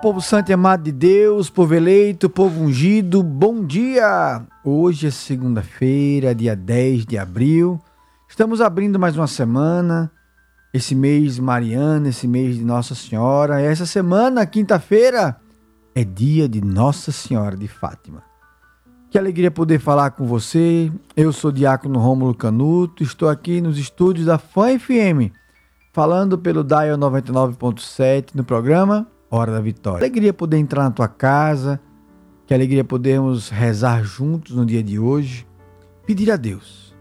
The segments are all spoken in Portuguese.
Povo santo e amado de Deus, povo eleito, povo ungido, bom dia! Hoje é segunda-feira, dia 10 de abril. Estamos abrindo mais uma semana, esse mês mariana, esse mês de Nossa Senhora. Essa semana, quinta-feira, é dia de Nossa Senhora de Fátima. Que alegria poder falar com você. Eu sou Diácono Rômulo Canuto, estou aqui nos estúdios da Fã FM, falando pelo Dial 99.7 no programa Hora da Vitória. Alegria poder entrar na tua casa, que alegria podermos rezar juntos no dia de hoje, pedir a Deus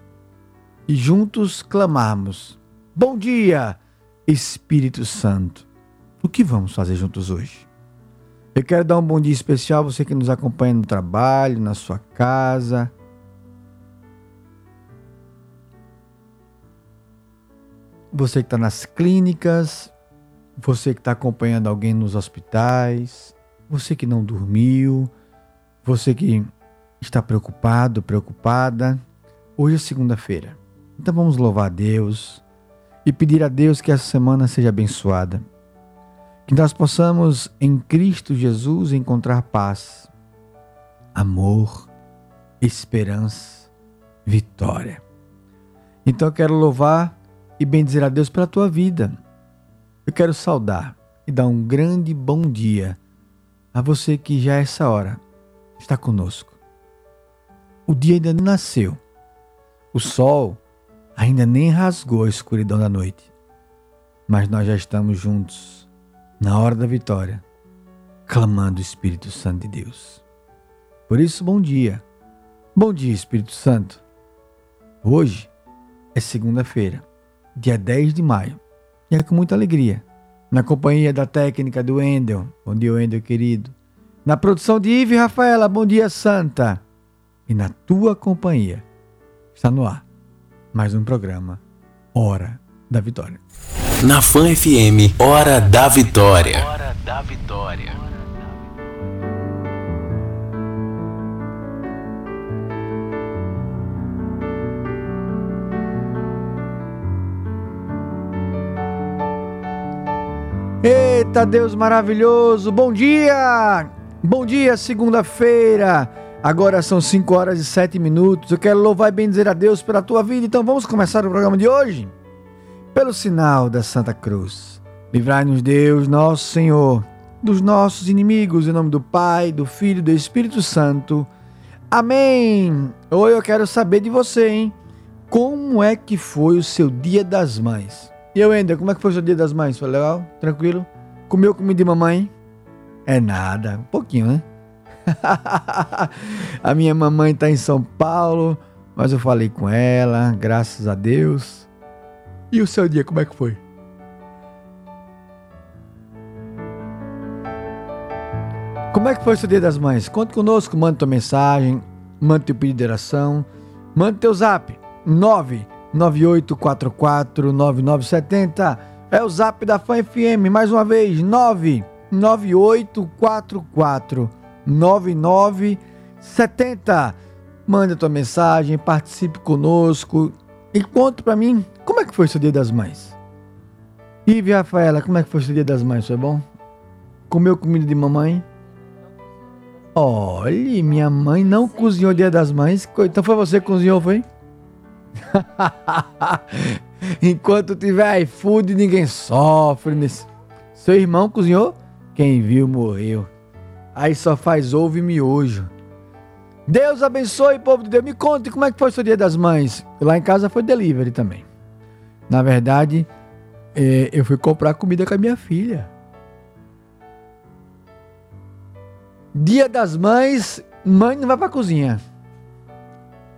e juntos clamarmos: Bom dia, Espírito Santo. O que vamos fazer juntos hoje? Eu quero dar um bom dia especial a você que nos acompanha no trabalho, na sua casa. Você que está nas clínicas, você que está acompanhando alguém nos hospitais, você que não dormiu, você que está preocupado, preocupada. Hoje é segunda-feira. Então vamos louvar a Deus e pedir a Deus que essa semana seja abençoada. Que nós possamos em Cristo Jesus encontrar paz, amor, esperança, vitória. Então eu quero louvar e bendizer a Deus pela tua vida. Eu quero saudar e dar um grande bom dia a você que já a essa hora está conosco. O dia ainda não nasceu. O sol ainda nem rasgou a escuridão da noite. Mas nós já estamos juntos, na hora da vitória, clamando o Espírito Santo de Deus. Por isso, bom dia. Bom dia, Espírito Santo. Hoje é segunda-feira, dia 10 de maio, e é com muita alegria, na companhia da técnica do Wendel. Bom dia, Wendel, querido. Na produção de Ive e Rafaela, bom dia, Santa. E na tua companhia, está no ar mais um programa Hora da Vitória. Na Fan FM, Hora da Vitória. Hora da Vitória. Eita Deus maravilhoso, bom dia! Bom dia, segunda-feira. Agora são 5 horas e 7 minutos. Eu quero louvar e bendizer a Deus pela tua vida. Então vamos começar o programa de hoje? Pelo sinal da Santa Cruz. Livrai-nos, Deus, nosso Senhor, dos nossos inimigos, em nome do Pai, do Filho e do Espírito Santo. Amém! Hoje eu quero saber de você, hein? Como é que foi o seu Dia das Mães? E eu, Ender, como é que foi o seu Dia das Mães? Foi legal? Tranquilo? Comeu comida de mamãe? É nada, um pouquinho, né? a minha mamãe está em São Paulo, mas eu falei com ela, graças a Deus. E o seu dia, como é que foi? Como é que foi o seu dia das mães? Conte conosco, manda tua mensagem, manda teu pedido de oração, manda teu zap 998449970. É o zap da Fã FM, mais uma vez, 99844 9970. Manda tua mensagem, participe conosco e conta para mim como é que foi seu Dia das Mães. Ive Rafaela, como é que foi seu Dia das Mães? Foi bom? Comeu comida de mamãe? Olha, minha mãe não cozinhou Dia das Mães. Então foi você que cozinhou, foi? Enquanto tiver iFood, ninguém sofre. Nesse... Seu irmão cozinhou? Quem viu morreu. Aí só faz ovo e miojo. Deus abençoe, povo de Deus. Me conte como é que foi o seu dia das mães. Lá em casa foi delivery também. Na verdade, é, eu fui comprar comida com a minha filha. Dia das mães, mãe não vai pra cozinha.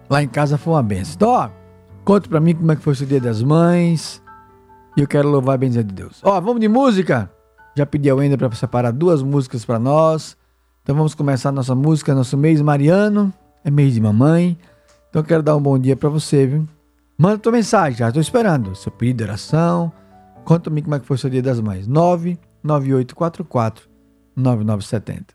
Lá em casa foi uma benção. Então, ó, conta pra mim como é que foi o seu dia das mães. E eu quero louvar a benção de Deus. Ó, vamos de música? Já pedi ao Ender para separar duas músicas para nós. Então vamos começar nossa música, nosso mês mariano, é mês de mamãe. Então eu quero dar um bom dia para você, viu? Manda tua mensagem, já estou esperando. Seu pedido de oração. Conta-me como é que foi o seu dia das mães. 99844 9970.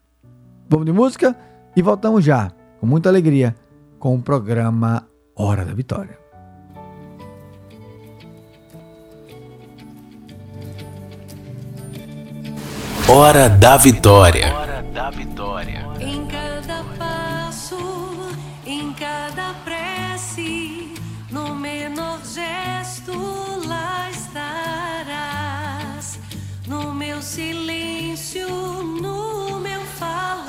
Vamos de música e voltamos já, com muita alegria, com o programa Hora da Vitória. Hora da Vitória. Em cada passo, em cada prece, no menor gesto lá estarás. No meu silêncio, no meu falar.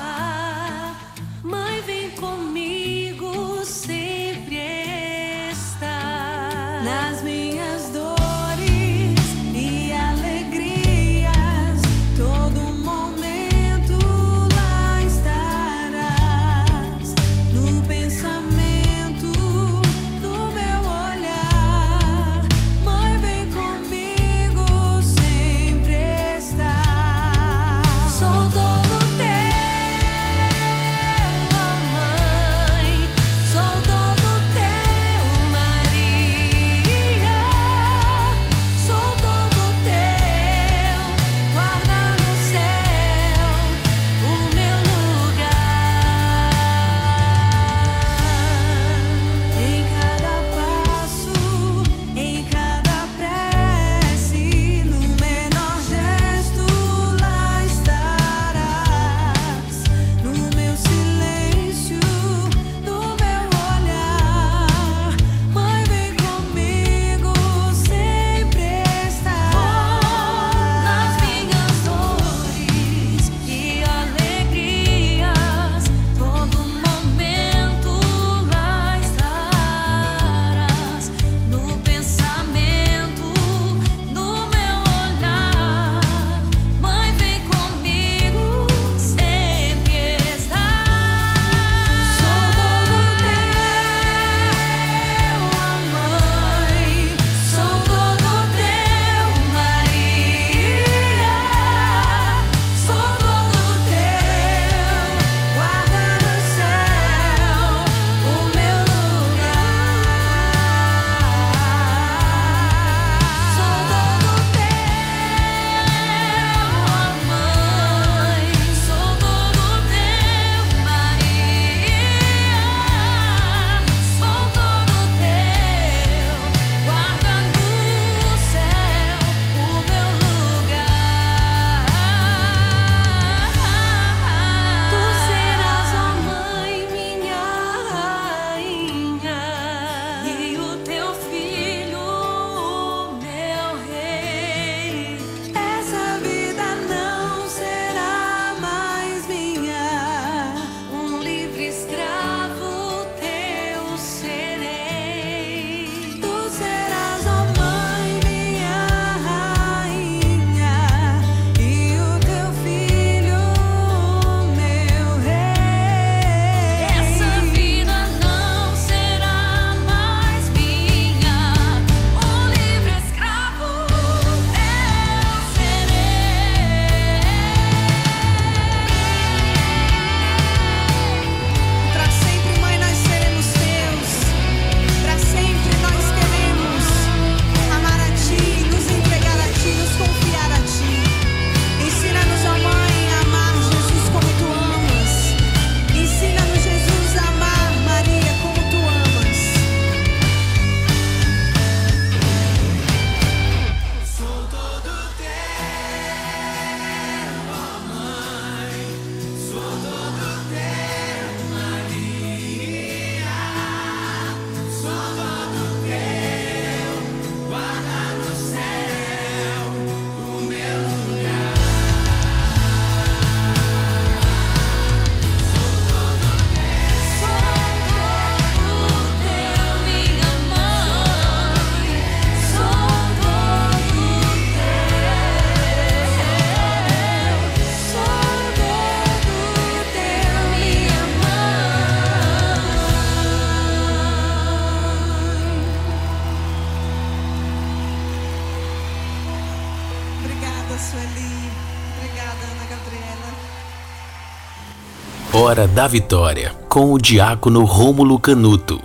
Hora da Vitória, com o diácono Rômulo Canuto.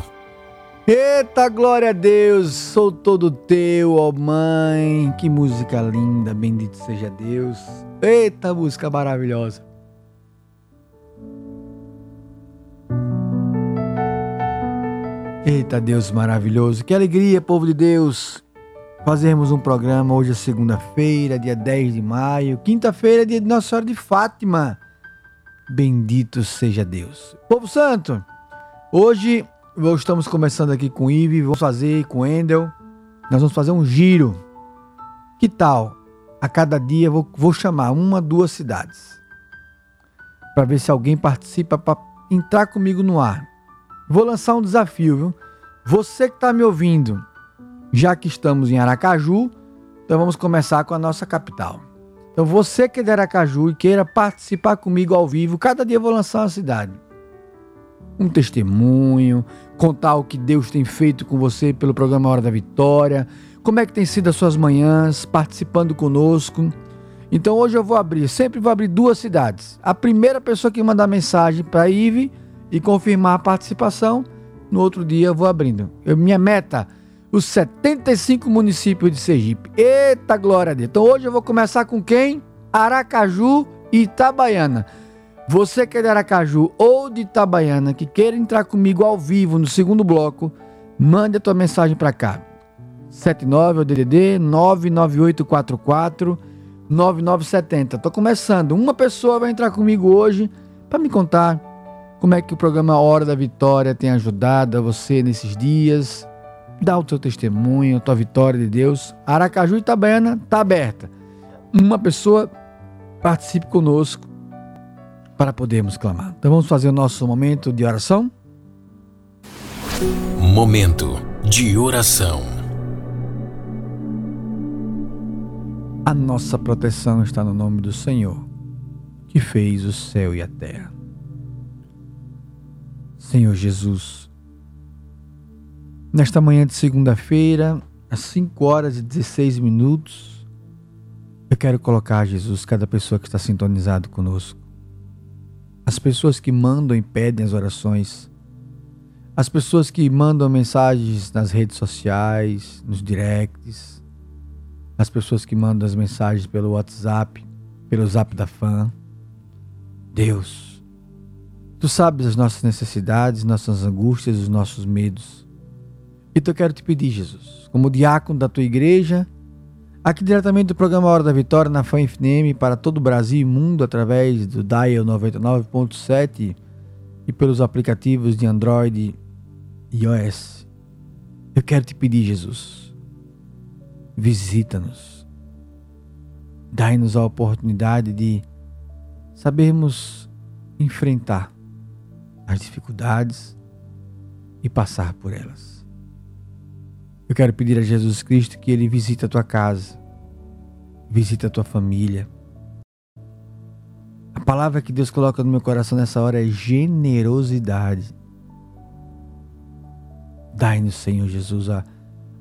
Eita, glória a Deus, sou todo teu, ó mãe. Que música linda, bendito seja Deus. Eita, música maravilhosa. Eita, Deus maravilhoso. Que alegria, povo de Deus. Fazermos um programa hoje é segunda-feira, dia 10 de maio. Quinta-feira, dia de Nossa Senhora de Fátima. Bendito seja Deus. Povo Santo, hoje estamos começando aqui com o Ive, vamos fazer com o Endel. Nós vamos fazer um giro. Que tal? A cada dia vou, vou chamar uma, duas cidades. Para ver se alguém participa para entrar comigo no ar. Vou lançar um desafio, viu? Você que está me ouvindo, já que estamos em Aracaju, então vamos começar com a nossa capital. Então você que é de Aracaju e queira participar comigo ao vivo, cada dia eu vou lançar uma cidade um testemunho, contar o que Deus tem feito com você pelo programa Hora da Vitória, como é que tem sido as suas manhãs, participando conosco. Então hoje eu vou abrir, sempre vou abrir duas cidades. A primeira pessoa que mandar mensagem para Ive e confirmar a participação, no outro dia eu vou abrindo. Eu, minha meta, os 75 municípios de Sergipe. Eita glória a Deus. Então hoje eu vou começar com quem? Aracaju e Itabaiana. Você que é de Aracaju ou de Itabaiana que queira entrar comigo ao vivo no segundo bloco, mande a tua mensagem para cá. 79 é o DDD 99844 9970. Tô começando. Uma pessoa vai entrar comigo hoje para me contar como é que o programa Hora da Vitória tem ajudado você nesses dias. Dá o teu testemunho, a tua vitória de Deus. Aracaju e Itabaiana tá aberta. Uma pessoa participe conosco para podermos clamar. Então vamos fazer o nosso momento de oração? Momento de oração. A nossa proteção está no nome do Senhor, que fez o céu e a terra. Senhor Jesus, nesta manhã de segunda-feira, às 5 horas e 16 minutos, eu quero colocar, Jesus, cada pessoa que está sintonizado conosco. As pessoas que mandam e pedem as orações, as pessoas que mandam mensagens nas redes sociais, nos directs, as pessoas que mandam as mensagens pelo WhatsApp, pelo Zap da Fã. Deus, Tu sabes as nossas necessidades, nossas angústias, os nossos medos. Então eu quero te pedir, Jesus, como diácono da tua igreja, aqui diretamente do programa Hora da Vitória na Fã FM para todo o Brasil e mundo através do Dial 99.7 e pelos aplicativos de Android e iOS. Eu quero te pedir, Jesus, visita-nos. Dai-nos a oportunidade de sabermos enfrentar as dificuldades e passar por elas. Eu quero pedir a Jesus Cristo que Ele visite a tua casa, visite a tua família. A palavra que Deus coloca no meu coração nessa hora é generosidade. Dai-nos, Senhor Jesus, a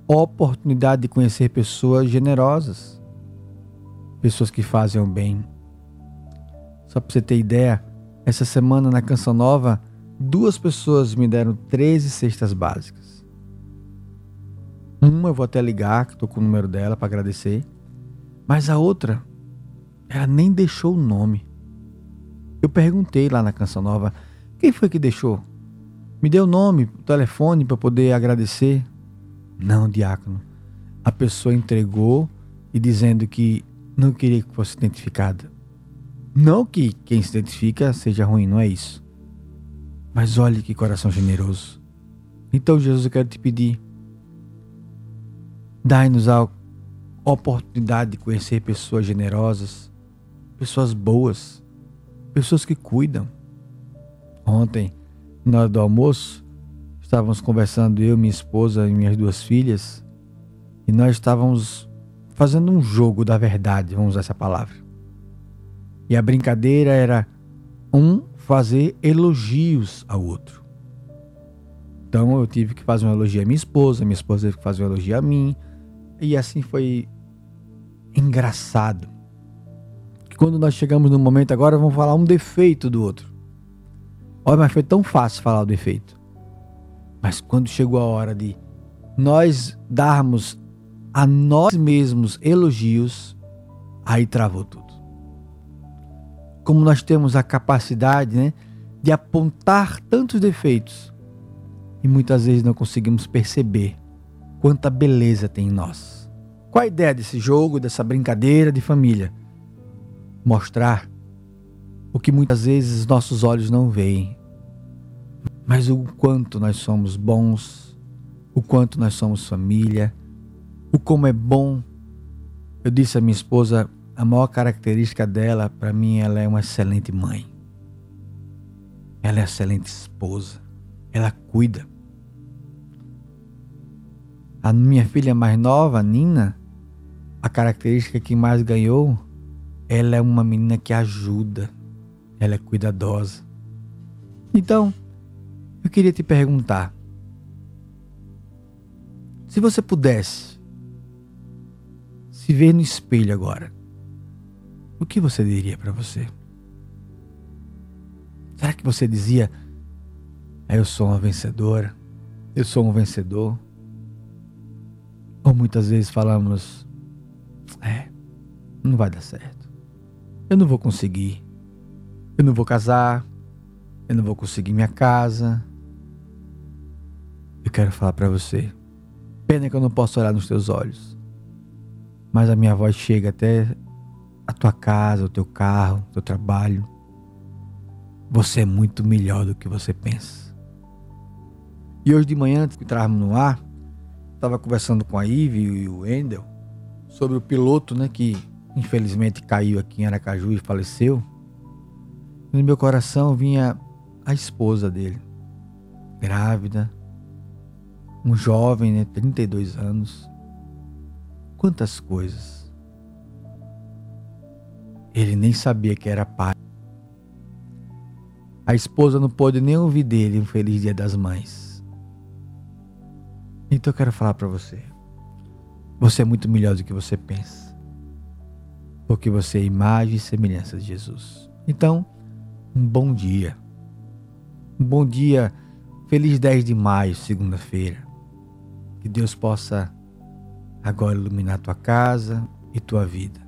oportunidade de conhecer pessoas generosas, pessoas que fazem o bem. Só para você ter ideia, essa semana na Canção Nova, duas pessoas me deram 13 cestas básicas. Uma eu vou até ligar, que estou com o número dela para agradecer. Mas a outra, ela nem deixou o nome. Eu perguntei lá na Canção Nova, quem foi que deixou? Me deu o nome, o telefone para poder agradecer. Não, diácono. A pessoa entregou e dizendo que não queria que fosse identificada. Não que quem se identifica seja ruim, não é isso. Mas olhe que coração generoso. Então, Jesus, eu quero te pedir. Dai-nos a oportunidade de conhecer pessoas generosas, pessoas boas, pessoas que cuidam. Ontem, na hora do almoço, estávamos conversando eu, minha esposa e minhas duas filhas, e nós estávamos fazendo um jogo da verdade, vamos usar essa palavra. E a brincadeira era um fazer elogios ao outro. Então eu tive que fazer um elogio à minha esposa, minha esposa teve que fazer um elogio a mim. E assim foi engraçado. Quando nós chegamos no momento agora, vamos falar um defeito do outro. Olha, mas foi tão fácil falar o defeito. Mas quando chegou a hora de nós darmos a nós mesmos elogios, aí travou tudo. Como nós temos a capacidade né, de apontar tantos defeitos e muitas vezes não conseguimos perceber quanta beleza tem em nós. Qual a ideia desse jogo, dessa brincadeira de família? Mostrar o que muitas vezes nossos olhos não veem, mas o quanto nós somos bons, o quanto nós somos família, o como é bom. Eu disse à minha esposa, a maior característica dela, para mim, ela é uma excelente mãe. Ela é excelente esposa. Ela cuida. A minha filha mais nova, Nina, a característica que mais ganhou, ela é uma menina que ajuda. Ela é cuidadosa. Então, eu queria te perguntar: se você pudesse se ver no espelho agora, o que você diria para você? Será que você dizia: "Ah, Eu sou uma vencedora, eu sou um vencedor? Ou muitas vezes falamos: É, não vai dar certo, eu não vou conseguir, eu não vou casar, eu não vou conseguir minha casa. Eu quero falar para você. Pena que eu não posso olhar nos teus olhos. Mas a minha voz chega até a tua casa, o teu carro, o teu trabalho. Você é muito melhor do que você pensa. E hoje de manhã, antes de entrarmos no ar, estava conversando com a Ive e o Wendel sobre o piloto, né, que infelizmente caiu aqui em Aracaju e faleceu. E no meu coração vinha a esposa dele, grávida, um jovem, né, 32 anos. Quantas coisas. Ele nem sabia que era pai. A esposa não pôde nem ouvir dele um feliz dia das mães. Então eu quero falar para você. Você é muito melhor do que você pensa. Porque você é imagem e semelhança de Jesus. Então, um bom dia. Um bom dia, feliz 10 de maio, segunda-feira. Que Deus possa agora iluminar tua casa e tua vida.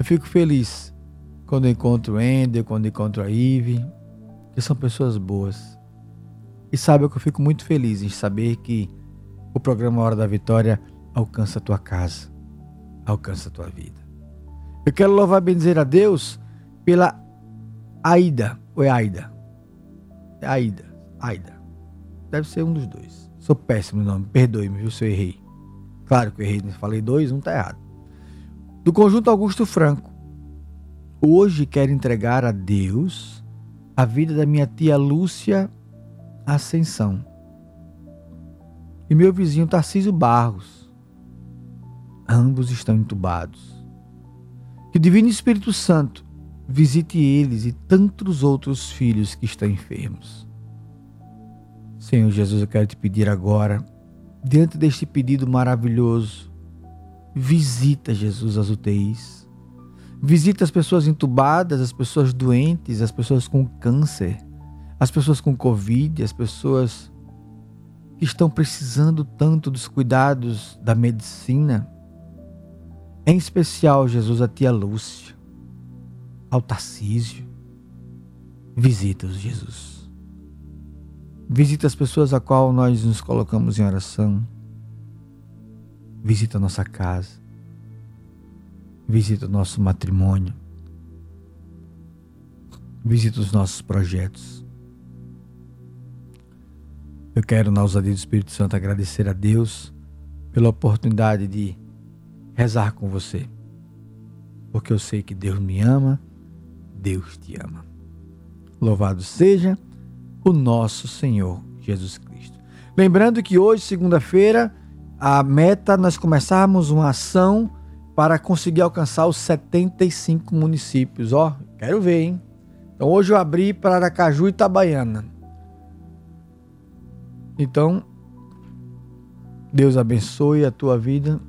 Eu fico feliz quando encontro o Ender, quando encontro a Ive, que são pessoas boas. E sabe que eu fico muito feliz em saber que o programa Hora da Vitória alcança a tua casa, alcança a tua vida. Eu quero louvar e bendizer a Deus pela Aida, ou é Aida? É Aida, Aida. Deve ser um dos dois. Sou péssimo no nome, perdoe-me, viu, se eu errei. Claro que eu errei, falei dois, um tá errado. Do conjunto Augusto Franco. Hoje quero entregar a Deus a vida da minha tia Lúcia Ascensão. E meu vizinho Tarcísio Barros. Ambos estão entubados. Que o Divino Espírito Santo visite eles e tantos outros filhos que estão enfermos. Senhor Jesus, eu quero te pedir agora, diante deste pedido maravilhoso, visita, Jesus, as UTIs. Visita as pessoas entubadas, as pessoas doentes, as pessoas com câncer, as pessoas com Covid, as pessoas que estão precisando tanto dos cuidados da medicina. Em especial, Jesus, a tia Lúcia, ao Tarcísio. Visita-os, Jesus. Visita as pessoas a qual nós nos colocamos em oração. Visita a nossa casa. Visita o nosso matrimônio. Visita os nossos projetos. Eu quero, na ousadia do Espírito Santo, agradecer a Deus pela oportunidade de rezar com você. Porque eu sei que Deus me ama, Deus te ama. Louvado seja o nosso Senhor Jesus Cristo. Lembrando que hoje, segunda-feira, a meta é nós começarmos uma ação para conseguir alcançar os 75 municípios. Ó, quero ver, hein? Então hoje eu abri para Aracaju e Itabaiana. Então, Deus abençoe a tua vida.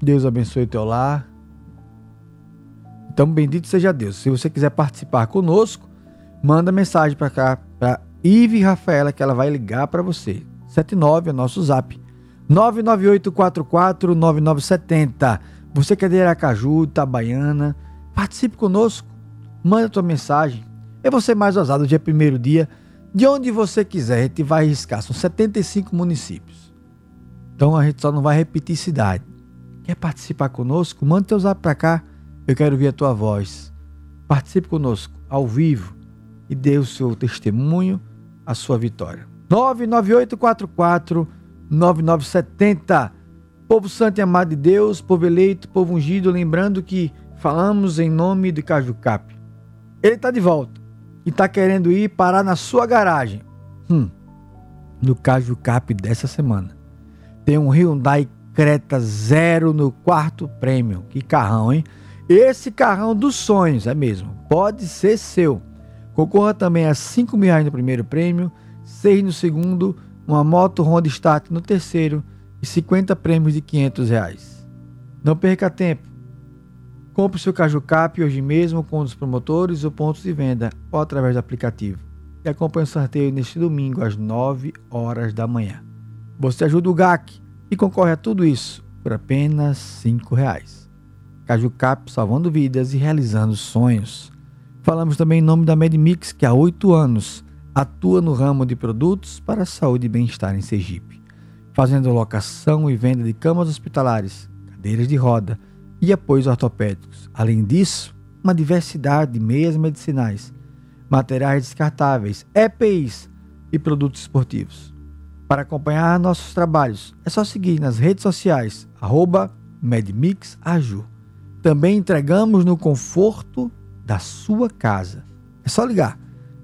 Deus abençoe o teu lar. Então, bendito seja Deus. Se você quiser participar conosco, manda mensagem para cá, para Ive Rafaela, que ela vai ligar para você. 79 é nosso zap. 998449970. Você que é de Aracaju, Itabaiana, participe conosco. Manda tua mensagem. É você mais ousado, dia primeiro dia, de onde você quiser. A gente vai arriscar. São 75 municípios. Então a gente só não vai repetir cidade. Quer participar conosco? Manda teu zap para cá. Eu quero ouvir a tua voz. Participe conosco ao vivo e dê o seu testemunho, a sua vitória. 99844 9970. Povo santo e amado de Deus, povo eleito, povo ungido, lembrando que falamos em nome de Cajucap. Ele está de volta e está querendo ir parar na sua garagem. Hum, no Cajucap dessa semana. Tem um Hyundai Creta Zero no quarto prêmio. Que carrão, hein? Esse carrão dos sonhos, é mesmo. Pode ser seu. Concorra também a 5 mil reais no primeiro prêmio, 6 no segundo, uma moto Honda Start no terceiro e 50 prêmios de 500 reais. Não perca tempo. Compre seu Caju Cap hoje mesmo com um dos promotores ou pontos de venda ou através do aplicativo. E acompanhe o sorteio neste domingo às 9 horas da manhã. Você ajuda o GAC e concorre a tudo isso por apenas 5 reais. Caju Cap salvando vidas e realizando sonhos. Falamos também em nome da MedMix, que há oito anos atua no ramo de produtos para a saúde e bem-estar em Sergipe, fazendo locação e venda de camas hospitalares, cadeiras de roda e apoios ortopédicos. Além disso, uma diversidade de meias medicinais, materiais descartáveis, EPIs e produtos esportivos. Para acompanhar nossos trabalhos, é só seguir nas redes sociais, MedMixAju. Também entregamos no conforto da sua casa. É só ligar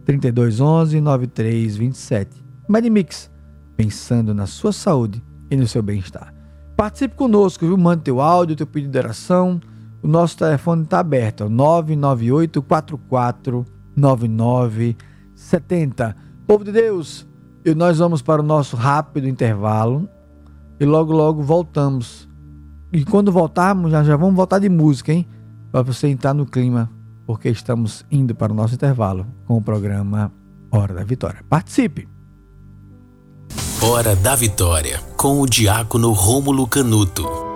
3211 9327. MedMix, pensando na sua saúde e no seu bem-estar. Participe conosco, viu? Mande teu áudio, teu pedido de oração. O nosso telefone está aberto, é o 998 44 9970. Povo de Deus, e nós vamos para o nosso rápido intervalo e logo logo voltamos. E quando voltarmos, já, já vamos voltar de música, hein? Para você entrar no clima, porque estamos indo para o nosso intervalo com o programa Hora da Vitória. Participe! Hora da Vitória, com o diácono Rômulo Canuto.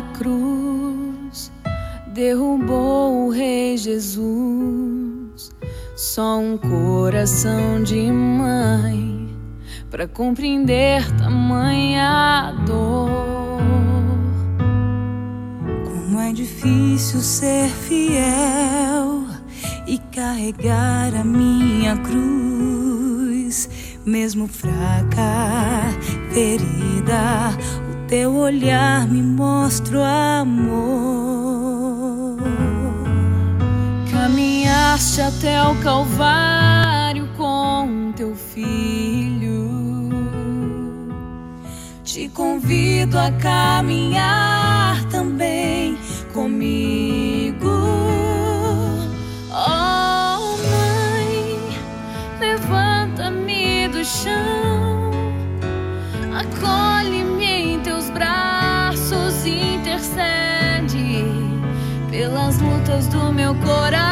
Cruz derrubou o Rei Jesus. Só um coração de mãe para compreender tamanha dor. Como é difícil ser fiel e carregar a minha cruz, mesmo fraca, ferida. Teu olhar me mostra o amor. Caminhaste até o Calvário com teu filho. Te convido a caminhar meu coração.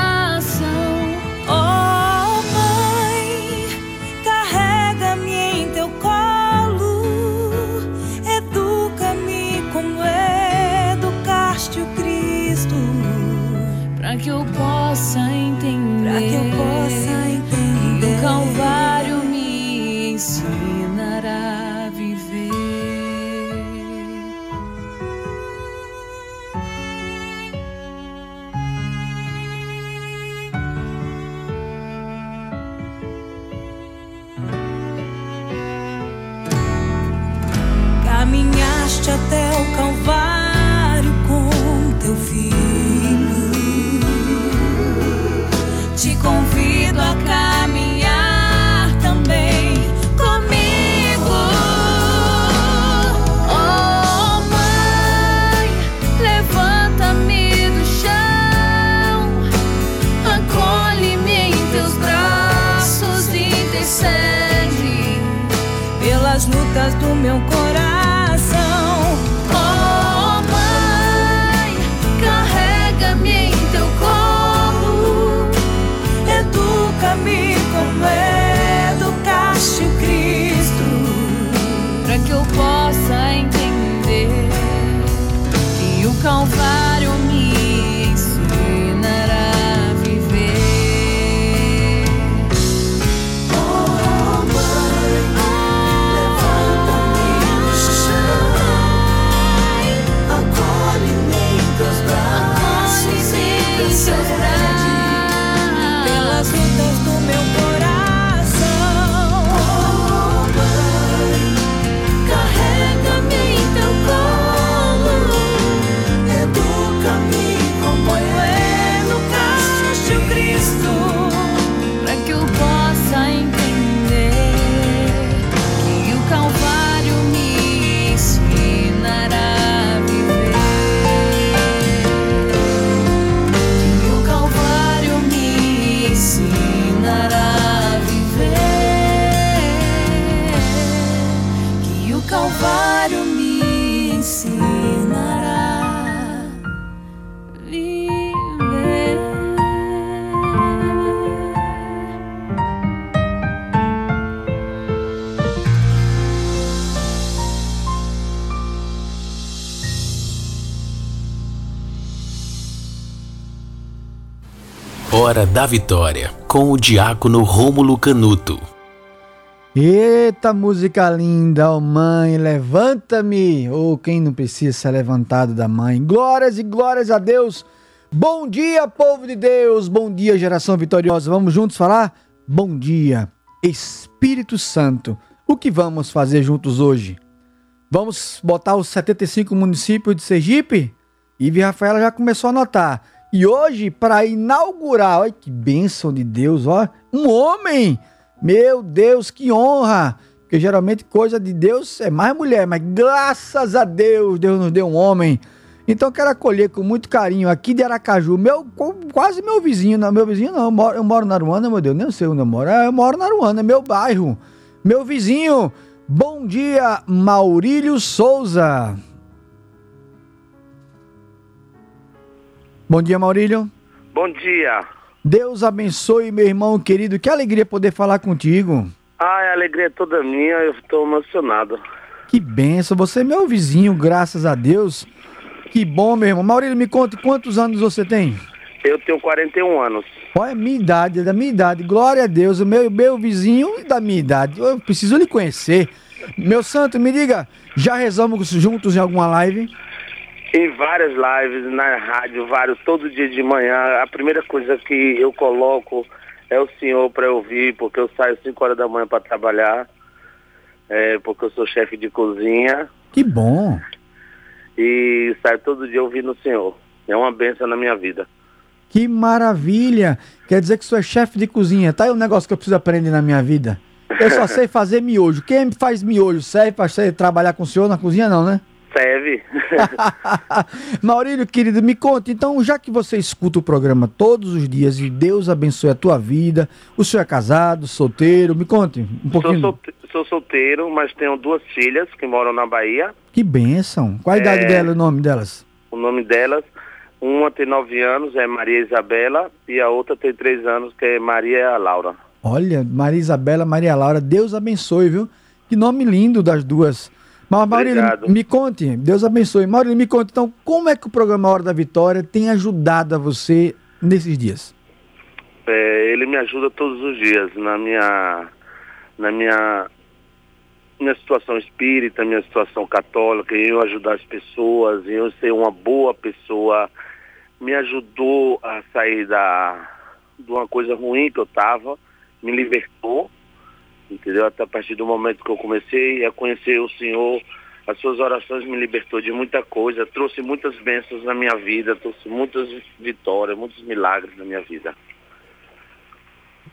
Meu. Hora da Vitória, com o diácono Rômulo Canuto. Eita música linda, ó mãe, levanta-me. Ou quem não precisa ser levantado da mãe. Glórias e glórias a Deus. Bom dia, povo de Deus. Bom dia, geração vitoriosa. Vamos juntos falar? Bom dia, Espírito Santo. O que vamos fazer juntos hoje? Vamos botar os 75 municípios de Sergipe? Ive Rafaela já começou a anotar. E hoje, para inaugurar, olha que bênção de Deus, ó, um homem. Meu Deus, que honra! Porque geralmente coisa de Deus é mais mulher, mas graças a Deus, Deus nos deu um homem. Então quero acolher com muito carinho aqui de Aracaju, meu, quase meu vizinho, não, meu vizinho não, eu moro, eu moro na Aruana, meu Deus, nem sei onde eu moro, Ah, eu moro na Aruana, é meu bairro, meu vizinho. Bom dia, Maurílio Souza. Bom dia, Maurílio. Bom dia. Deus abençoe, meu irmão querido. Que alegria poder falar contigo. Ai, a alegria é toda minha, eu estou emocionado. Que benção. Você é meu vizinho, graças a Deus. Que bom, meu irmão. Maurílio, me conte quantos anos você tem? Eu tenho 41 anos. Olha, minha idade, é da minha idade. Glória a Deus. O meu, meu vizinho da minha idade. Eu preciso lhe conhecer. Meu santo, me diga, já rezamos juntos em alguma live? Em várias lives, na rádio, vários, todo dia de manhã. A primeira coisa que eu coloco é o senhor para ouvir, porque eu saio 5 horas da manhã para trabalhar, é, porque eu sou chefe de cozinha Que bom. e saio todo dia ouvindo o senhor. É uma benção na minha vida. Que maravilha. Quer dizer que você é chefe de cozinha. Tá aí um negócio que eu preciso aprender na minha vida. Eu só sei fazer miojo. Quem faz miojo serve para trabalhar com o senhor na cozinha, não, né? Serve. Maurílio, querido, me conte, então, já que você escuta o programa todos os dias e Deus abençoe a tua vida, o senhor é casado, solteiro, me conte um sou, pouquinho. solte- sou solteiro, mas tenho duas filhas que moram na Bahia. Que bênção. Qual a É. idade dela, o nome delas? O nome delas, uma tem nove anos, é Maria Isabela, e a outra tem três anos, que é Maria Laura. Olha, Maria Isabela, Maria Laura, Deus abençoe, viu? Que nome lindo das duas. Mas, Maurílio, Obrigado. me conte, Deus abençoe. Maurílio, me conte, então, como é que o programa Hora da Vitória tem ajudado a você nesses dias? É, ele me ajuda todos os dias na minha, na minha, minha situação espírita, minha situação católica, em eu ajudar as pessoas, em eu ser uma boa pessoa. Me ajudou a sair da, de uma coisa ruim que eu estava, me libertou, entendeu? Até a partir do momento que eu comecei a conhecer o Senhor, As suas orações me libertou de muita coisa, trouxe muitas bênçãos na minha vida, trouxe muitas vitórias, muitos milagres na minha vida.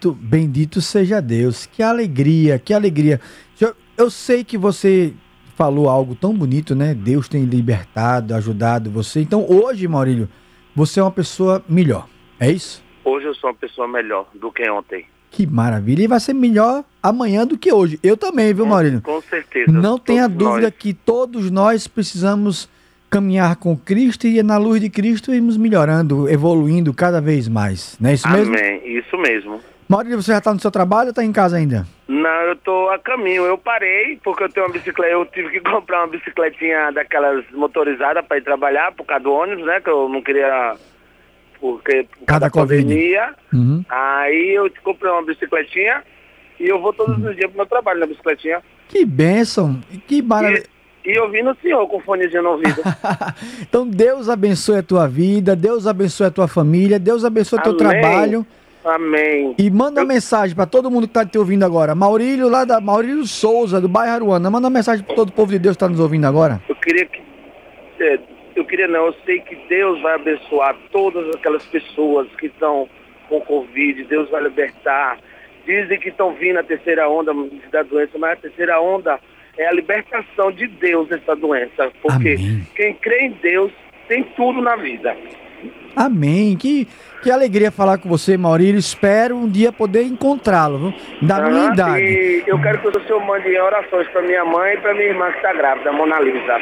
Bendito, seja Deus. Que alegria, que alegria. Eu, eu sei que você falou algo tão bonito, né? Deus tem libertado, ajudado você. Então, hoje, Maurílio, você é uma pessoa melhor. É isso? Hoje eu sou uma pessoa melhor do que ontem. Que maravilha. E vai ser melhor amanhã do que hoje. Eu também, viu, Maurílio? Com certeza. Não tenha dúvida nós. que todos nós precisamos caminhar com Cristo e na luz de Cristo irmos melhorando, evoluindo cada vez mais. Não é isso mesmo? Amém. Isso mesmo. Maurílio, você já está no seu trabalho ou está em casa ainda? Não, eu tô a caminho. Eu parei porque eu tenho uma bicicleta. Eu tive que comprar uma bicicletinha daquelas motorizadas para ir trabalhar por causa do ônibus, né? Que eu não queria. Porque por Cada causa da Covid. pandemia. Uhum. Aí eu comprei uma bicicletinha e eu vou todos os dias pro meu trabalho na bicicletinha. Que bênção, que maravilha. E, ouvindo o senhor com fonezinho no ouvido. então Deus abençoe a tua vida, Deus abençoe a tua família, Deus abençoe o teu trabalho. Amém. E manda uma mensagem para todo mundo que está te ouvindo agora. Maurílio, lá da Maurílio Souza, do bairro Aruana. Manda uma mensagem para todo o povo de Deus que está nos ouvindo agora. Eu queria que. é, eu queria não, eu sei que Deus vai abençoar todas aquelas pessoas que estão com Covid, Deus vai libertar. Dizem que estão vindo a terceira onda da doença, mas a terceira onda é a libertação de Deus dessa doença. Porque Amém. quem crê em Deus tem tudo na vida. Amém. Que, que alegria falar com você, Maurílio. Espero um dia poder encontrá-lo? Da minha Ah, idade. E eu quero que o senhor mande orações para minha mãe e para minha irmã que está grávida, Mona Lisa.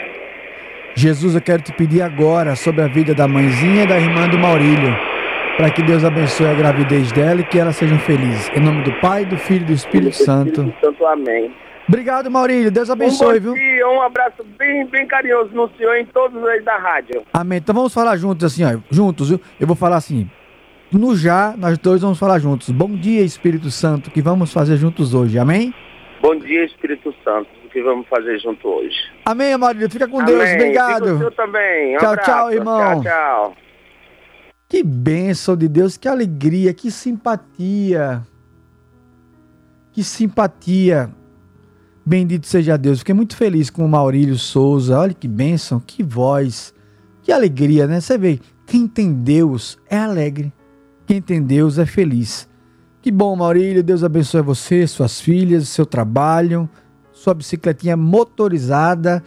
Jesus, eu quero te pedir agora sobre a vida da mãezinha e da irmã do Maurílio, para que Deus abençoe a gravidez dela e que elas sejam felizes. Em nome do Pai, do Filho e do Espírito Santo. Espírito Santo, amém. Obrigado, Maurílio. Deus abençoe, um bom viu? dia, um abraço bem, bem carinhoso no senhor e em todos aí da rádio. Amém. Então vamos falar juntos assim, ó. Juntos, viu? Eu vou falar assim. No já, nós dois vamos falar juntos. Bom dia, Espírito Santo, que vamos fazer juntos hoje. Amém? Bom dia, Espírito Santo, que vamos fazer junto hoje. Amém, Maurílio. Fica com Deus. Amém. Fica o Obrigado. senhor também. Um Tchau, abraço. tchau, irmão. Tchau, tchau. Que bênção de Deus, que alegria, que simpatia. Que simpatia. Bendito seja Deus. Fiquei muito feliz com o Maurílio Souza. Olha que bênção, que voz. Que alegria, né? Você vê, quem tem Deus é alegre. Quem tem Deus é feliz. Que bom, Maurílio. Deus abençoe você, suas filhas, seu trabalho, sua bicicletinha motorizada.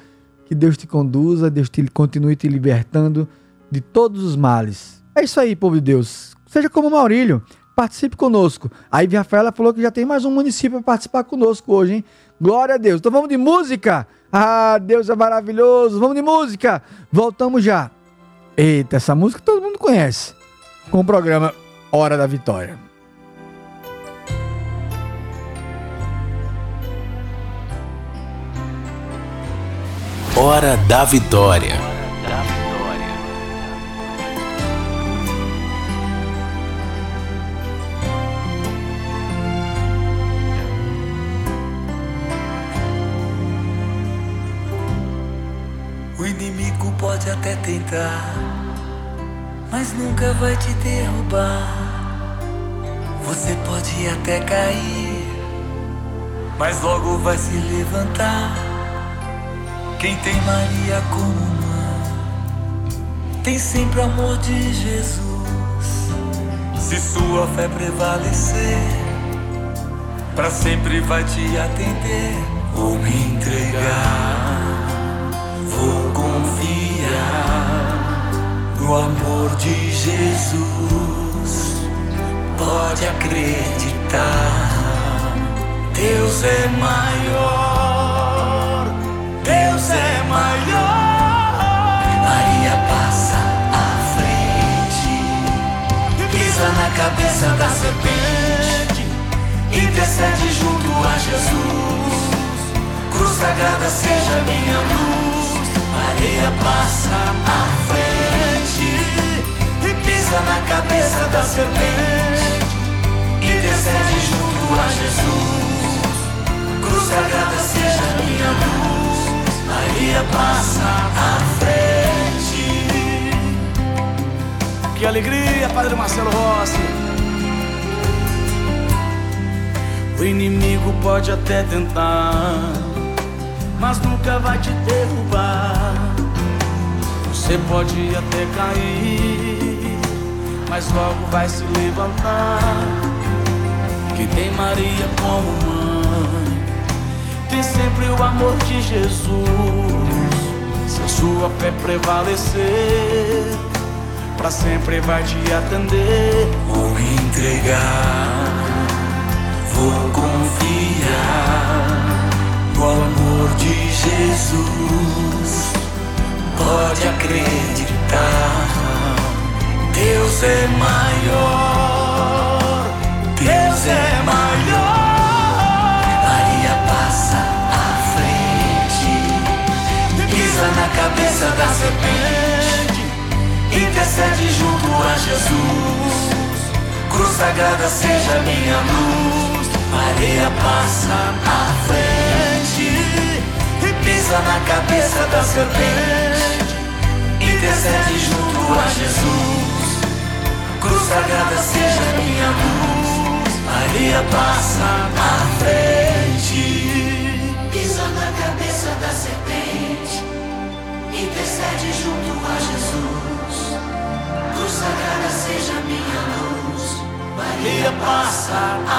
Que Deus te conduza, Deus te continue te libertando de todos os males. É isso aí, povo de Deus. Seja como Maurílio, participe conosco. A Rafaela falou que já tem mais um município para participar conosco hoje, hein? Glória a Deus. Então vamos de música. Ah, Deus é maravilhoso. Vamos de música. Voltamos já. Eita, essa música todo mundo conhece. Com o programa Hora da Vitória. Hora da Vitória. O inimigo pode até tentar, mas nunca vai te derrubar. Você pode até cair, mas logo vai se levantar. Quem tem Maria como mãe, tem sempre o amor de Jesus. Se sua fé prevalecer, para sempre vai te atender. Vou me entregar. Vou confiar no amor de Jesus. Pode acreditar, Deus é maior. Cabeça da serpente, intercede junto a Jesus. Cruz sagrada seja minha luz. Maria passa à frente e pisa na cabeça da serpente. Intercede junto a Jesus. Cruz sagrada seja minha luz. Maria passa à frente. Que alegria, Padre Marcelo Rossi. O inimigo pode até tentar, mas nunca vai te derrubar. Você pode até cair, mas logo vai se levantar. Que tem Maria como mãe, tem sempre o amor de Jesus. Se a sua fé prevalecer, pra sempre vai te atender. Vou me entregar, vou confiar no amor de Jesus. Pode acreditar, Deus é maior, Deus é maior. Na cabeça da serpente, intercede junto a Jesus. Cruz sagrada seja minha luz. Maria passa à frente e pisa na cabeça da serpente. Intercede junto a Jesus. Cruz sagrada seja minha luz. Maria passa à frente.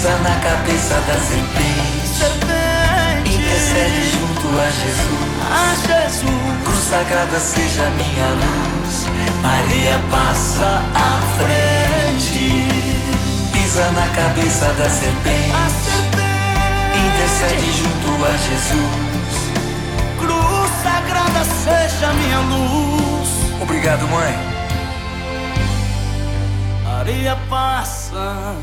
pisa na cabeça da serpente, intercede junto a Jesus. A Jesus, Cruz sagrada seja minha luz. Maria passa à frente, pisa na cabeça da serpente, a serpente, intercede junto a Jesus. cruz sagrada seja minha luz. Obrigado, mãe. Maria passa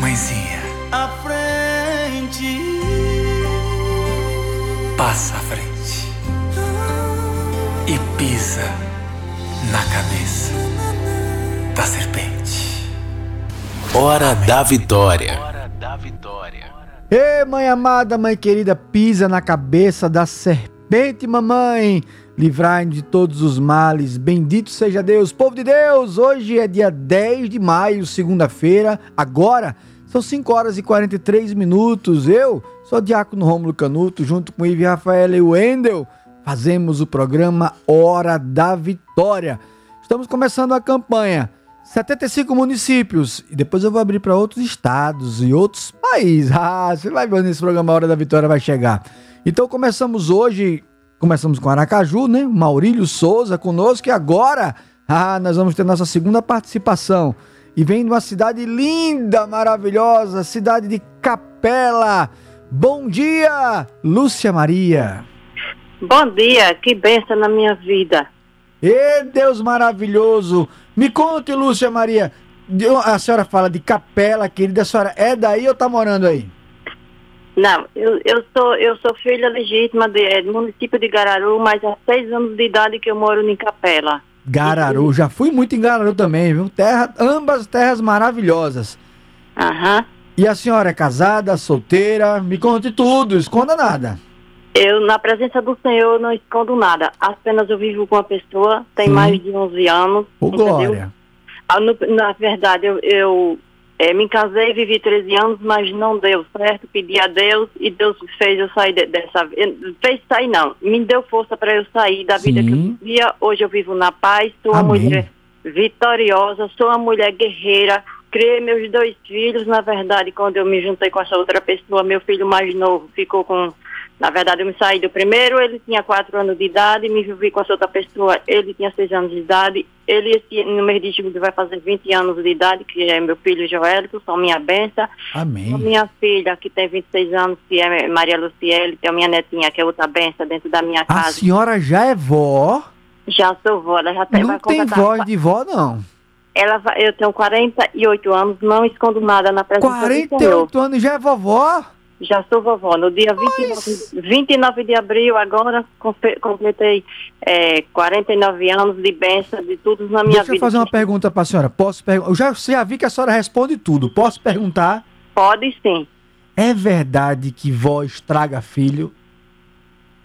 Mãezinha, à frente. passa à frente e pisa na cabeça da serpente. Hora da Vitória. Ê, mãe amada, mãe querida, pisa na cabeça da serpente, mamãe. Livrai de todos os males. Bendito seja Deus. Povo de Deus, hoje é dia 10 de maio, segunda-feira. Agora são 5 horas e 43 minutos. Eu sou Diácono Rômulo Canuto, junto com Ive Rafael e Wendel, fazemos o programa Hora da Vitória. Estamos começando a campanha 75 municípios. E depois eu vou abrir para outros estados e outros países. Ah, você vai ver onde esse programa Hora da Vitória vai chegar. Então começamos hoje, começamos com Aracaju, né? Maurílio Souza conosco e agora, ah, nós vamos ter nossa segunda participação. E vem de uma cidade linda, maravilhosa, cidade de Capela. Bom dia, Lúcia Maria. Bom dia, que benção na minha vida. Ê, Deus maravilhoso! Me conte, Lúcia Maria. A senhora fala de capela, querida. A senhora é daí ou tá morando aí? Não, eu, eu, sou, eu sou filha legítima de, é, do município de Gararu, mas há seis anos de idade que eu moro em Capela. Gararu. Já fui muito em Gararu também, viu? Terra, ambas terras maravilhosas. Aham. E a senhora é casada, solteira? Me conte tudo, esconda nada. Eu, na presença do Senhor, não escondo nada. Apenas eu vivo com uma pessoa, tem Sim. mais de 11 anos. Ô, entendeu? Glória. Ah, no- na verdade, eu, eu eh, me casei, vivi 13 anos, mas não deu certo. Pedi a Deus e Deus fez eu sair de- dessa vida. Fez sair, não. Me deu força para eu sair da vida que eu vivia. Hoje eu vivo na paz, sou uma Amém. mulher vitoriosa, sou uma mulher guerreira. Criei meus dois filhos, na verdade, quando eu me juntei com essa outra pessoa, meu filho mais novo ficou com. Na verdade, eu me saí do primeiro, ele tinha quatro anos de idade, me vivi com essa outra pessoa, ele tinha seis anos de idade. Ele, esse, no mês de julho, vai fazer 20 anos de idade, que é meu filho Joelito, são minha benção. A Amém. minha filha, que tem 26 anos, que é Maria Luciele, tem a minha netinha, que é outra benção dentro da minha A casa. senhora já é vó? Já sou vó, ela já tem, Não vai tem voz de vó, não. Ela vai, eu tenho 48 anos, não escondo nada na presença do Senhor. 48 anos já é vovó? Já sou vovó. No dia 29, 29 de abril, agora, completei é, 49 anos de bênção, de tudo na minha Deixa eu vida. fazer uma pergunta pra senhora. Posso perguntar? Eu já, já vi que a senhora responde tudo. Posso perguntar? Pode sim. É verdade que vó estraga filho?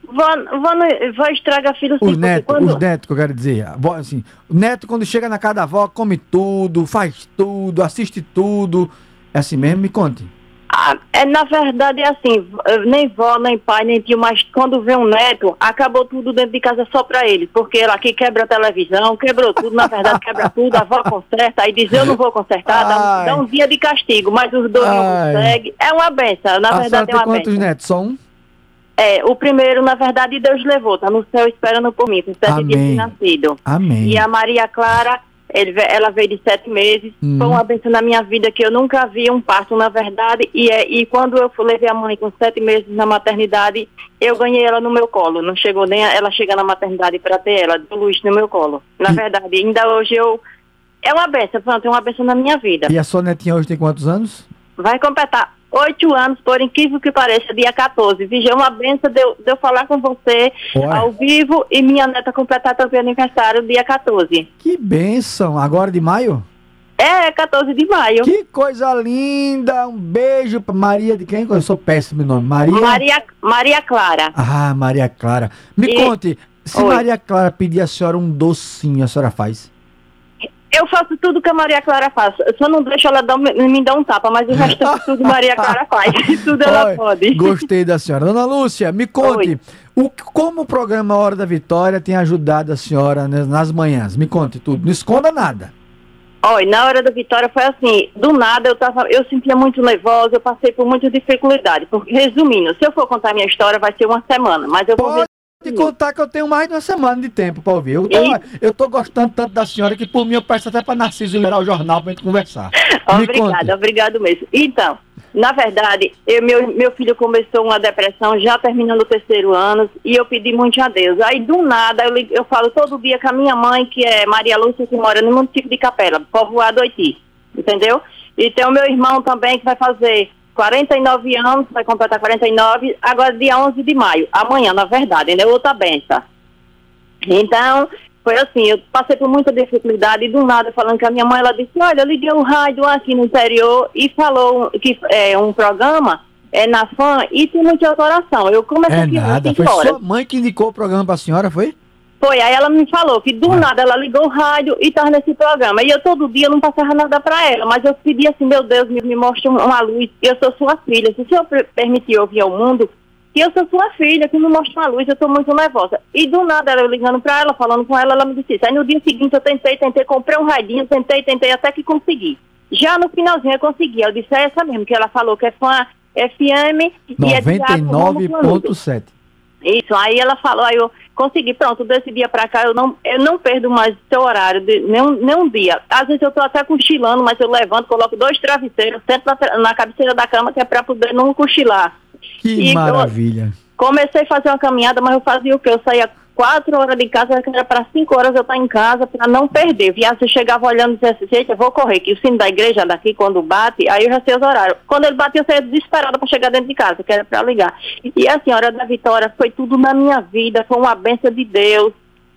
Vó, vó, vó estraga filho sim, Os netos, quando- os netos que eu quero dizer. A vó, assim, o neto, quando chega na casa da avó, come tudo, faz tudo, assiste tudo. É assim mesmo? Me conte. Ah, é, na verdade é assim, eh, nem vó, nem pai, nem tio, mas quando vê um neto, acabou tudo dentro de casa só pra ele, porque ela aqui quebra a televisão, quebrou tudo, na verdade quebra tudo, a avó conserta, aí diz eu não vou consertar, dá, um- dá um dia de castigo, mas os dois não Ai. conseguem, é uma benção, na a verdade é uma quantos benção. netos? Só um? É, o primeiro, na verdade, Deus levou, tá no céu esperando por mim, com sete dias de nascido. Amém. E a Maria Clara, ele ela veio de sete meses. Hum. Foi uma bênção na minha vida que eu nunca vi um parto, na verdade. E, é, e quando eu fui levei a mãe com sete meses na maternidade, eu ganhei ela no meu colo. Não chegou nem a, ela chegar na maternidade para ter ela, deu luz no meu colo. Na E- verdade, ainda hoje eu. É uma bênção, pronto, é uma bênção na minha vida. E a sua netinha hoje tem quantos anos? Vai completar oito anos, por incrível que pareça, dia 14. Vigia, é uma benção de eu, de eu falar com você Olha. ao vivo e minha neta completar também aniversário dia 14. Que bênção! Agora de maio? É, 14 de maio. Que coisa linda! Um beijo pra Maria de quem? Eu sou péssimo nome. Maria? Maria, Maria Clara. Ah, Maria Clara. Me E- conte, se Oi. Maria Clara pedir a senhora um docinho, a senhora faz? Eu faço tudo que a Maria Clara faz. Eu só não deixo ela dar, me dar um tapa, mas o resto tudo Maria Clara faz. tudo ela Olha, pode. Gostei da senhora. Dona Lúcia, me conte, o, como o programa Hora da Vitória tem ajudado a senhora né, nas manhãs? Me conte tudo. Não esconda nada. Olha, na hora da vitória foi assim, do nada eu tava, eu sentia muito nervosa, eu passei por muita dificuldade. Porque, resumindo, se eu for contar minha história, vai ser uma semana, mas eu vou Pode te contar que eu tenho mais de uma semana de tempo pra ouvir. Eu tô, eu tô gostando tanto da senhora que por mim eu peço até pra Narciso liberar o jornal pra gente conversar. Obrigada, obrigado mesmo. Então, na verdade, eu- meu, meu filho começou uma depressão já terminando o terceiro ano e eu pedi muito a Deus. Aí, do nada, eu, eu falo todo dia com a minha mãe, que é Maria Lúcia, que mora no município de Capela, povoado Haiti, entendeu? E tem o meu irmão também, que vai fazer 49 anos, vai completar 49, agora dia 11 de maio, amanhã, na verdade, né? Outra benção. Então, foi assim, eu passei por muita dificuldade e do nada falando com a minha mãe, ela disse, olha, eu liguei o rádio aqui no interior e falou que é um programa é na fã e tem muita oração. Eu comecei É aqui nada. Foi sua mãe que indicou o programa pra senhora, foi? Foi, aí ela me falou que do nada ela ligou o rádio e estava nesse programa. E eu todo dia não passava nada para ela, mas eu pedi assim, meu Deus, me, me mostre um- uma luz, eu sou sua filha. Se o senhor per- permitir eu vir ao mundo, que eu sou sua filha, que me mostre uma luz, eu estou muito nervosa. E do nada ela eu ligando para ela, falando com ela, ela me disse isso. Aí no dia seguinte eu tentei, tentei, comprei um radinho, tentei, tentei, até que consegui. Já no finalzinho eu consegui. Eu disse, é essa mesmo, que ela falou que é fã FM e é Diário Ramos Lanudo. 99.7. Isso, aí ela falou, aí eu consegui, pronto, desse dia pra cá eu não, eu não perdo mais seu horário, de, nem, um- nem um dia. Às vezes eu tô até cochilando, mas eu levanto, coloco dois travesseiros, sento na, na cabeceira da cama, que é pra poder não cochilar. Que E eu- maravilha. Comecei a fazer uma caminhada, mas eu fazia o quê? Eu saía quatro horas de casa, era para cinco horas eu estar em casa para não perder. Viado, você chegava olhando e dizia assim, gente, eu vou correr, que o sino da igreja daqui, quando bate, aí eu já sei os horários. Quando ele batia, eu saía desesperada para chegar dentro de casa, que era para ligar. E assim, a hora da vitória foi tudo na minha vida, foi uma benção de Deus.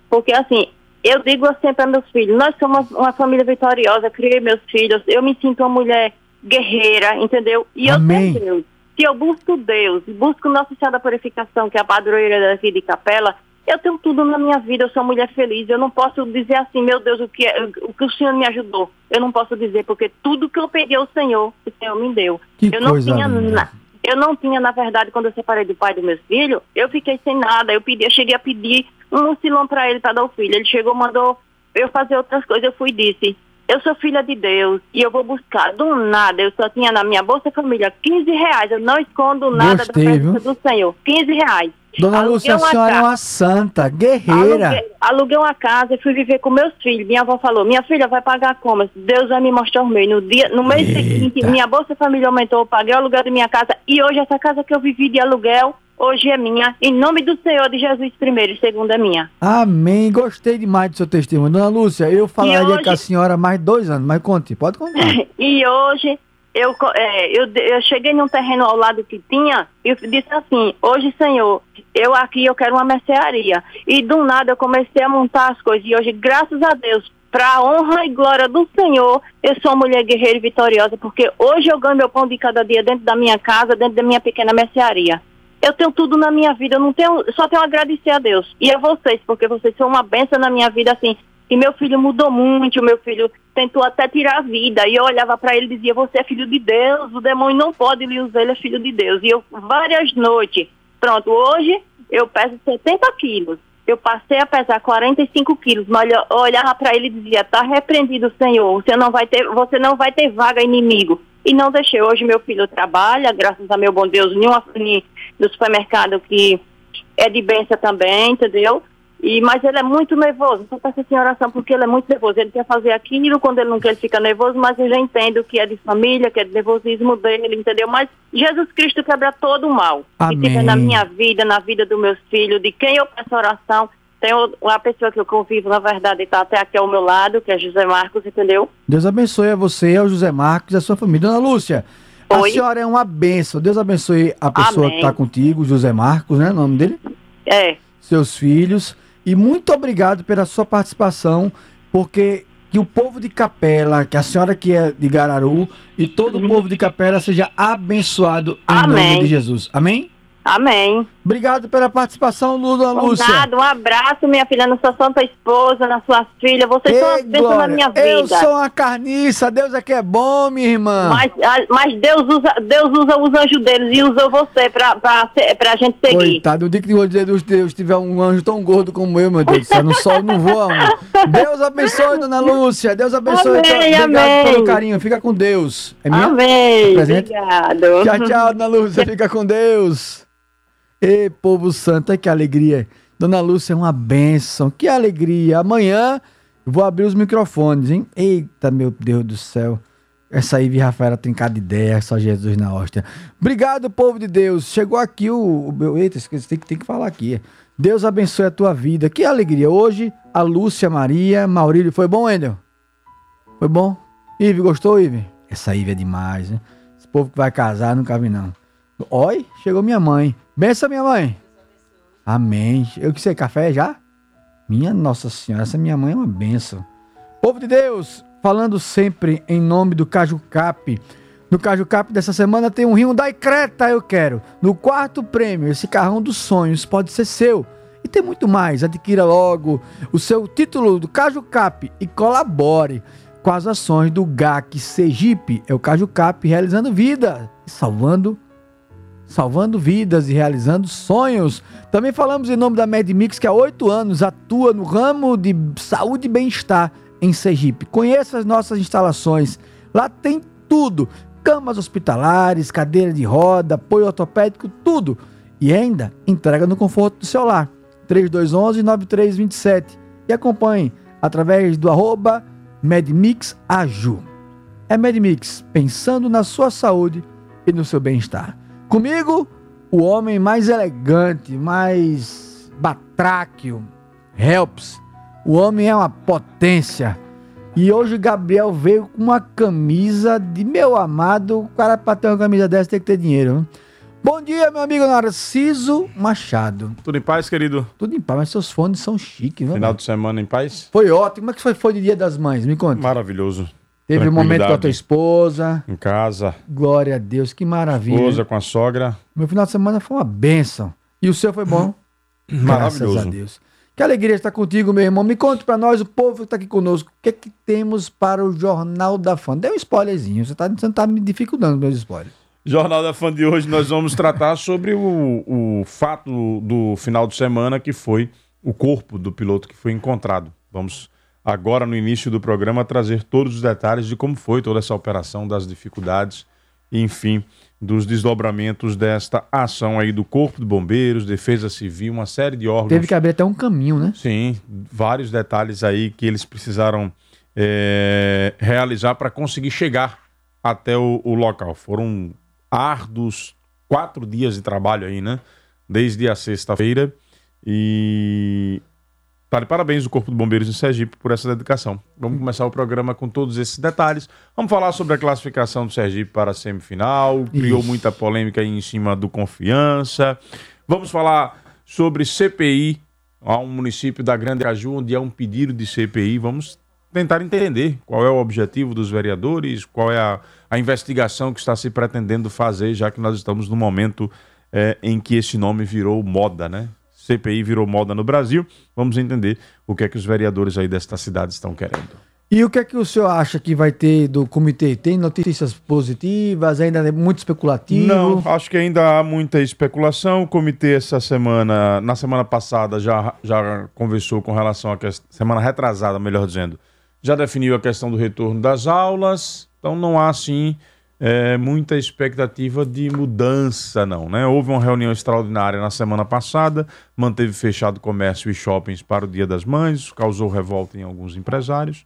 Porque assim, eu digo sempre para meus filhos, nós somos uma família vitoriosa, criei meus filhos, eu me sinto uma mulher guerreira, entendeu? E Amém. eu tenho Deus. Se eu busco Deus, busco Nossa Senhora da Purificação, que é a padroeira daqui de Capela, eu tenho tudo na minha vida, eu sou mulher feliz. Eu não posso dizer assim, meu Deus, o que, é, o que o Senhor me ajudou. Eu não posso dizer, porque tudo que eu pedi ao Senhor, o Senhor me deu. Que eu não tinha linda. na- eu não tinha, na verdade, quando eu separei do pai dos meus filhos, eu fiquei sem nada. Eu pedi, eu cheguei a pedir um mucilão para ele para dar o filho. Ele chegou, mandou eu fazer outras coisas. Eu fui e disse, eu sou filha de Deus e eu vou buscar. Do nada, eu só tinha na minha Bolsa Família 15 reais. Eu não escondo nada Gostei, da presença viu? do Senhor. 15 reais. Dona Lúcia, a senhora é casa. uma santa, guerreira. Aluguei, aluguei uma casa e fui viver com meus filhos. Minha avó falou, minha filha vai pagar como? Deus vai me mostrar o meio. No, dia, no mês Eita. seguinte, minha Bolsa Família aumentou, eu paguei o aluguel da minha casa. E hoje essa casa que eu vivi de aluguel, hoje é minha. Em nome do Senhor de Jesus primeiro e segundo é minha. Amém. Gostei demais do seu testemunho. Dona Lúcia, eu falaria hoje- com a senhora mais dois anos, mas conte, pode contar. E hoje eu, é, eu, eu cheguei num terreno ao lado que tinha e disse assim, hoje, Senhor, eu aqui eu quero uma mercearia. E do nada eu comecei a montar as coisas. E hoje, graças a Deus, para a honra e glória do Senhor, eu sou mulher guerreira e vitoriosa, porque hoje eu ganho meu pão de cada dia dentro da minha casa, dentro da minha pequena mercearia. Eu tenho tudo na minha vida, eu não tenho, só tenho a agradecer a Deus. E a vocês, porque vocês são uma benção na minha vida, assim. E meu filho mudou muito, meu filho tentou até tirar a vida. E eu olhava para ele e dizia, você é filho de Deus, o demônio não pode lhe usar, ele é filho de Deus. E eu, várias noites, pronto, hoje eu peso 70 quilos. Eu passei a pesar 45 quilos, mas eu olhava para ele e dizia, tá repreendido, Senhor, você não vai ter, você não vai ter vaga inimigo. E não deixei. Hoje meu filho trabalha, graças a meu bom Deus, em uma em- no supermercado que é de benção também, entendeu? E, mas ele é muito nervoso, só peço assim oração porque ele é muito nervoso. Ele quer fazer aquilo, quando ele não quer, ele fica nervoso, mas eu já entendo que é de família, que é de nervosismo dele, entendeu? Mas Jesus Cristo quebra todo o mal. Amém. Que tiver na minha vida, na vida dos meus filhos, de quem eu peço oração. Tem uma pessoa que eu convivo, na verdade, está até aqui ao meu lado, que é José Marcos, entendeu? Deus abençoe a você, ao José Marcos e a sua família. Dona Lúcia, a Oi. senhora é uma benção. Deus abençoe a pessoa Amém. que está contigo, José Marcos, né? O nome dele? É. Seus filhos. E muito obrigado pela sua participação, porque que o povo de Capela, que a senhora que é de Gararu, e todo o povo de Capela seja abençoado em Amém. nome de Jesus. Amém? Amém. Obrigado pela participação, Por Lúcia. nada, um abraço, minha filha, na sua santa esposa, nas suas filhas. Vocês são Ei, as bênçãos na minha Eu vida. sou uma carniça, Deus é que é bom, minha irmã. Mas, a- mas Deus, usa, Deus usa os anjos deles e usou você pra, pra, pra gente seguir. Coitado, o dia que dos Deus tiver um anjo tão gordo como eu, meu Deus do céu, no sol não voa. Deus abençoe, dona Lúcia. Deus abençoe. Amém, Obrigado amém. pelo carinho. Fica com Deus. É minha? Amém. Obrigado. Tchau, tchau, dona Lúcia. Fica com Deus. Ei, povo santo, ai, que alegria. Dona Lúcia é uma bênção. Que alegria. Amanhã vou abrir os microfones, hein? Eita, meu Deus do céu. Essa aí, Rafaela, tem cada ideia, só Jesus na hóstia. Obrigado, povo de Deus. Chegou aqui o. o meu, eita, esqueci, tem, tem que falar aqui. Deus abençoe a tua vida. Que alegria. Hoje, a Lúcia Maria, Maurílio. Foi bom, Endel? Foi bom? Ive, gostou, Ive? Essa Ive é demais, né? Esse povo que vai casar, nunca vi, não. Oi, chegou minha mãe. Benção, minha mãe. Amém. Eu que sei, café já? Minha Nossa Senhora, essa minha mãe é uma benção. Povo de Deus, falando sempre em nome do Caju Cap. No Caju Cap dessa semana tem um Hyundai Creta, eu quero. No quarto prêmio, esse carrão dos sonhos pode ser seu. E tem muito mais. Adquira logo o seu título do Caju Cap e colabore com as ações do GAC Sergipe. É o Caju Cap realizando vida e salvando salvando vidas e realizando sonhos. Também falamos em nome da MedMix, que há oito anos atua no ramo de saúde e bem-estar em Sergipe. Conheça as nossas instalações. Lá tem tudo: camas hospitalares, cadeira de roda, apoio ortopédico, tudo. E ainda entrega no conforto do seu lar. 3211-9327. E acompanhe através do arroba MedMixAju. É MedMix, pensando na sua saúde e no seu bem-estar. Comigo, o homem mais elegante, mais batráquio, Helps. O homem é uma potência. E hoje Gabriel veio com uma camisa de meu amado. O cara para ter uma camisa dessa tem que ter dinheiro. né? Bom dia, meu amigo Narciso Machado. Tudo em paz, querido? Tudo em paz, mas seus fones são chiques, viu? Final de semana em paz? Foi ótimo. Como é que foi, foi de Dia das Mães? Me conta. Maravilhoso. Teve um momento com a tua esposa. Em casa, Glória a Deus, que maravilha. esposa com a sogra. Meu final de semana foi uma benção. E o seu foi bom? Graças Maravilhoso. a Deus. Que alegria estar contigo, meu irmão. Me conte pra nós, o povo que está aqui conosco, o que é que temos para o Jornal da Fã? Dê um spoilerzinho. Você, tá, você não tá me dificultando meus spoilers. Jornal da Fã de hoje nós vamos tratar sobre o, o fato do final de semana que foi o corpo do piloto que foi encontrado. Vamos agora no início do programa trazer todos os detalhes de como foi toda essa operação, das dificuldades, enfim, dos desdobramentos desta ação aí do Corpo de Bombeiros, Defesa Civil, uma série de órgãos. Teve que abrir até um caminho, né? Sim, vários detalhes aí que eles precisaram é, realizar para conseguir chegar até o, o local. Foram árduos quatro dias de trabalho aí, né? Desde a sexta-feira. E Tá de parabéns o Corpo de Bombeiros de Sergipe por essa dedicação. Vamos começar o programa com todos esses detalhes. Vamos falar sobre a classificação do Sergipe para a semifinal. Criou Isso. muita polêmica aí em cima do Confiança. Vamos falar sobre CPI, há um município da Grande Aju, onde há um pedido de CPI. Vamos tentar entender qual é o objetivo dos vereadores, qual é a, a investigação que está se pretendendo fazer, já que nós estamos no momento eh, em que esse nome virou moda, né? CPI virou moda no Brasil. Vamos entender o que é que os vereadores aí desta cidade estão querendo. E o que é que o senhor acha que vai ter do comitê? Tem notícias positivas? Ainda é muito especulativo? Não, acho que ainda há muita especulação. O comitê essa semana, na semana passada, já, já conversou com relação à questão, semana retrasada, melhor dizendo, já definiu a questão do retorno das aulas. Então não há, assim, é, muita expectativa de mudança, não. Né? Houve uma reunião extraordinária na semana passada, manteve fechado comércio e shoppings para o Dia das Mães, causou revolta em alguns empresários.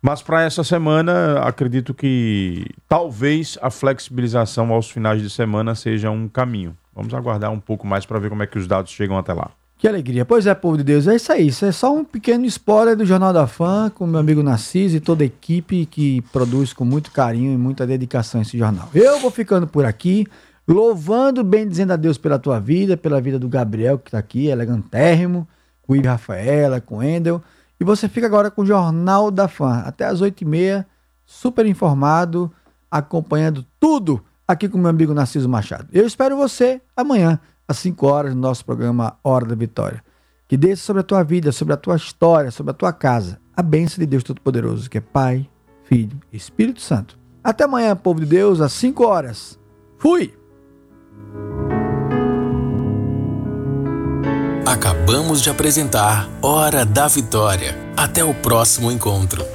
Mas para essa semana, acredito que talvez a flexibilização aos finais de semana seja um caminho. Vamos aguardar um pouco mais para ver como é que os dados chegam até lá. Que alegria. Pois é, povo de Deus, é isso aí. Isso é só um pequeno spoiler do Jornal da Fã, com meu amigo Narciso e toda a equipe que produz com muito carinho e muita dedicação esse jornal. Eu vou ficando por aqui, louvando, bem dizendo a Deus pela tua vida, pela vida do Gabriel, que está aqui, elegantérrimo, com o Rafaela, com o Endel. E você fica agora com o Jornal da Fã, até as 8h30, super informado, acompanhando tudo aqui com meu amigo Narciso Machado. Eu espero você amanhã, às 5 horas, no nosso programa Hora da Vitória. Que desça sobre a tua vida, sobre a tua história, sobre a tua casa, a bênção de Deus Todo-Poderoso, que é Pai, Filho e Espírito Santo. Até amanhã, povo de Deus, às 5 horas. Fui! Acabamos de apresentar Hora da Vitória. Até o próximo encontro.